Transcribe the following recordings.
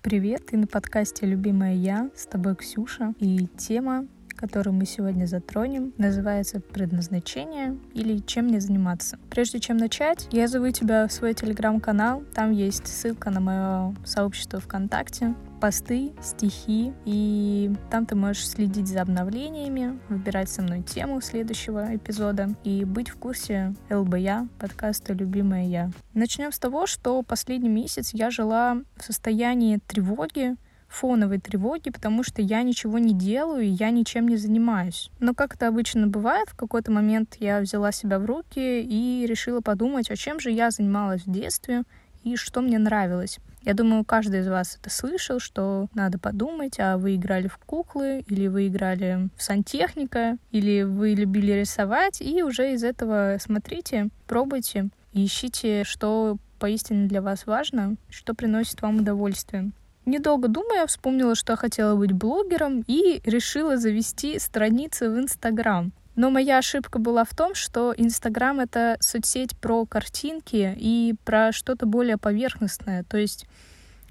Привет, ты на подкасте «Любимая я», с тобой Ксюша, и тема, которую мы сегодня затронем, называется «Предназначение» или «Чем мне заниматься». Прежде чем начать, я зову тебя в свой телеграм-канал, там есть ссылка на мое сообщество ВКонтакте, посты, стихи, и там ты можешь следить за обновлениями, выбирать со мной тему следующего эпизода и быть в курсе ЛБЯ, подкаста «Любимая я». Начнем с того, что последний месяц я жила в состоянии тревоги, фоновой тревоги, потому что я ничего не делаю, и я ничем не занимаюсь. Но как это обычно бывает, в какой-то момент я взяла себя в руки и решила подумать, о чем же я занималась в детстве и что мне нравилось. Я думаю, каждый из вас это слышал, что надо подумать, а вы играли в куклы, или вы играли в сантехника, или вы любили рисовать, и уже из этого смотрите, пробуйте, ищите, что поистине для вас важно, что приносит вам удовольствие. Недолго думая, вспомнила, что я хотела быть блогером и решила завести страницу в Инстаграм. Но моя ошибка была в том, что Инстаграм — это соцсеть про картинки и про что-то более поверхностное. То есть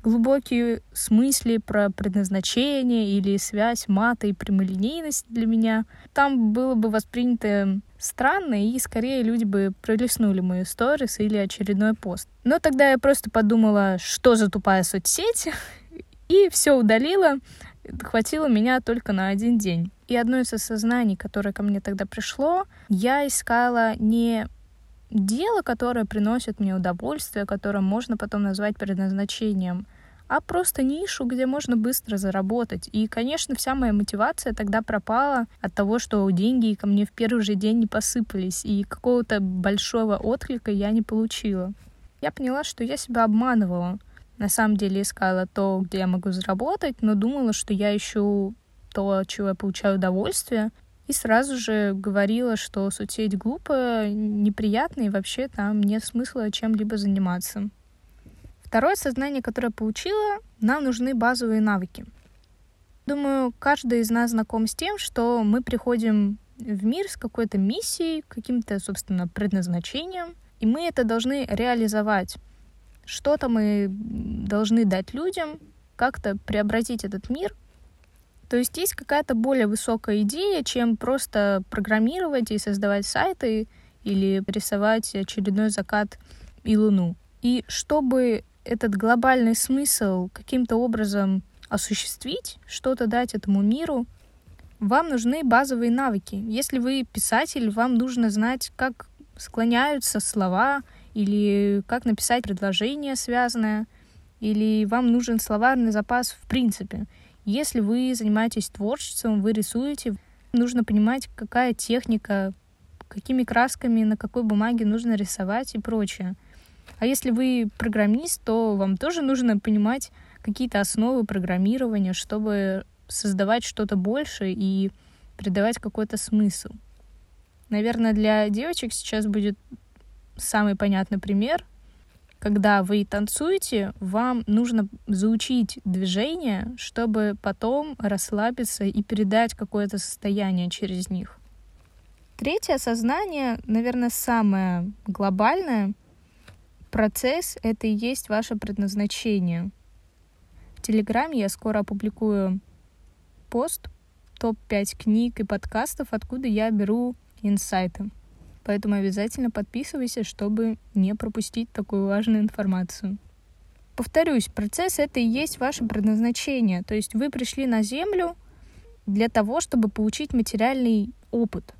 глубокие смысли про предназначение или связь мата и прямолинейность для меня. Там было бы воспринято странно, и скорее люди бы пролистнули мои сторис или очередной пост. Но тогда я просто подумала, что за тупая соцсеть, и все удалила, хватило меня только на один день. И одно из осознаний, которое ко мне тогда пришло, я искала не дело, которое приносит мне удовольствие, которое можно потом назвать предназначением, а просто нишу, где можно быстро заработать. И, конечно, вся моя мотивация тогда пропала от того, что деньги ко мне в первый же день не посыпались, и какого-то большого отклика я не получила. Я поняла, что я себя обманывала. На самом деле искала то, где я могу заработать, но думала, что я ищу то, от чего я получаю удовольствие, и сразу же говорила, что соцсеть глупая, неприятная, и вообще там нет смысла чем-либо заниматься. Второе сознание, которое получила, нам нужны базовые навыки. Думаю, каждый из нас знаком с тем, что мы приходим в мир с какой-то миссией, каким-то, собственно, предназначением, и мы это должны реализовать что-то мы должны дать людям, как-то преобразить этот мир. То есть есть какая-то более высокая идея, чем просто программировать и создавать сайты или рисовать очередной закат и луну. И чтобы этот глобальный смысл каким-то образом осуществить, что-то дать этому миру, вам нужны базовые навыки. Если вы писатель, вам нужно знать, как склоняются слова, или как написать предложение связанное, или вам нужен словарный запас в принципе. Если вы занимаетесь творчеством, вы рисуете, нужно понимать, какая техника, какими красками, на какой бумаге нужно рисовать и прочее. А если вы программист, то вам тоже нужно понимать какие-то основы программирования, чтобы создавать что-то больше и придавать какой-то смысл. Наверное, для девочек сейчас будет самый понятный пример. Когда вы танцуете, вам нужно заучить движение, чтобы потом расслабиться и передать какое-то состояние через них. Третье осознание, наверное, самое глобальное. Процесс — это и есть ваше предназначение. В Телеграме я скоро опубликую пост топ-5 книг и подкастов, откуда я беру инсайты. Поэтому обязательно подписывайся, чтобы не пропустить такую важную информацию. Повторюсь, процесс — это и есть ваше предназначение. То есть вы пришли на Землю для того, чтобы получить материальный опыт.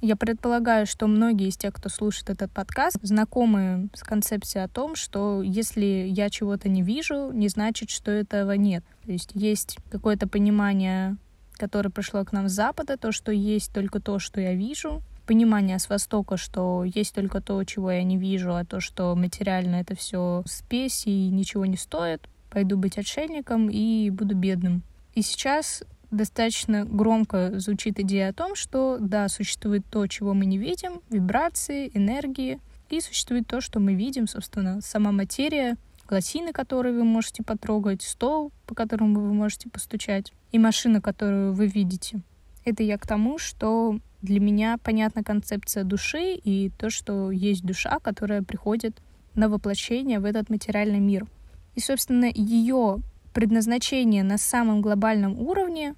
Я предполагаю, что многие из тех, кто слушает этот подкаст, знакомы с концепцией о том, что если я чего-то не вижу, не значит, что этого нет. То есть есть какое-то понимание, которое пришло к нам с Запада, то, что есть только то, что я вижу, понимание с Востока, что есть только то, чего я не вижу, а то, что материально это все спесь и ничего не стоит, пойду быть отшельником и буду бедным. И сейчас достаточно громко звучит идея о том, что да, существует то, чего мы не видим, вибрации, энергии, и существует то, что мы видим, собственно, сама материя, гласины, которые вы можете потрогать, стол, по которому вы можете постучать, и машина, которую вы видите. Это я к тому, что для меня понятна концепция души и то, что есть душа, которая приходит на воплощение в этот материальный мир. И, собственно, ее предназначение на самом глобальном уровне,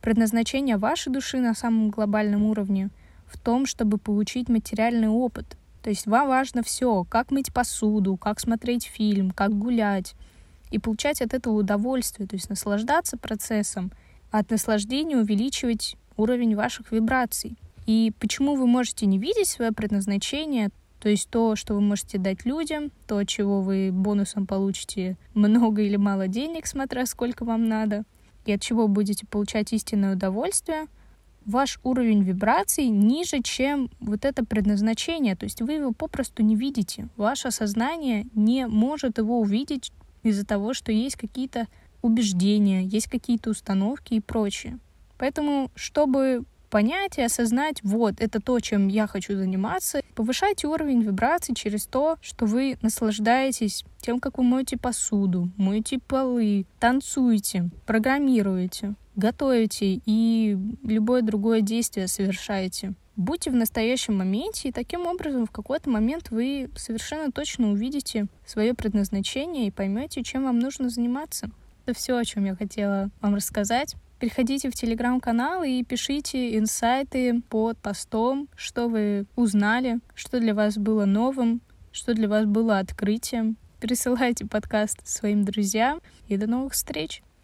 предназначение вашей души на самом глобальном уровне в том, чтобы получить материальный опыт. То есть вам важно все, как мыть посуду, как смотреть фильм, как гулять, и получать от этого удовольствие, то есть наслаждаться процессом, а от наслаждения увеличивать уровень ваших вибраций. И почему вы можете не видеть свое предназначение, то есть то, что вы можете дать людям, то, чего вы бонусом получите много или мало денег, смотря сколько вам надо, и от чего будете получать истинное удовольствие, ваш уровень вибраций ниже, чем вот это предназначение. То есть вы его попросту не видите. Ваше сознание не может его увидеть из-за того, что есть какие-то убеждения, есть какие-то установки и прочее. Поэтому, чтобы понять и осознать, вот, это то, чем я хочу заниматься. Повышайте уровень вибраций через то, что вы наслаждаетесь тем, как вы моете посуду, моете полы, танцуете, программируете, готовите и любое другое действие совершаете. Будьте в настоящем моменте, и таким образом в какой-то момент вы совершенно точно увидите свое предназначение и поймете, чем вам нужно заниматься. Это все, о чем я хотела вам рассказать. Переходите в телеграм-канал и пишите инсайты под постом, что вы узнали, что для вас было новым, что для вас было открытием. Пересылайте подкаст своим друзьям и до новых встреч!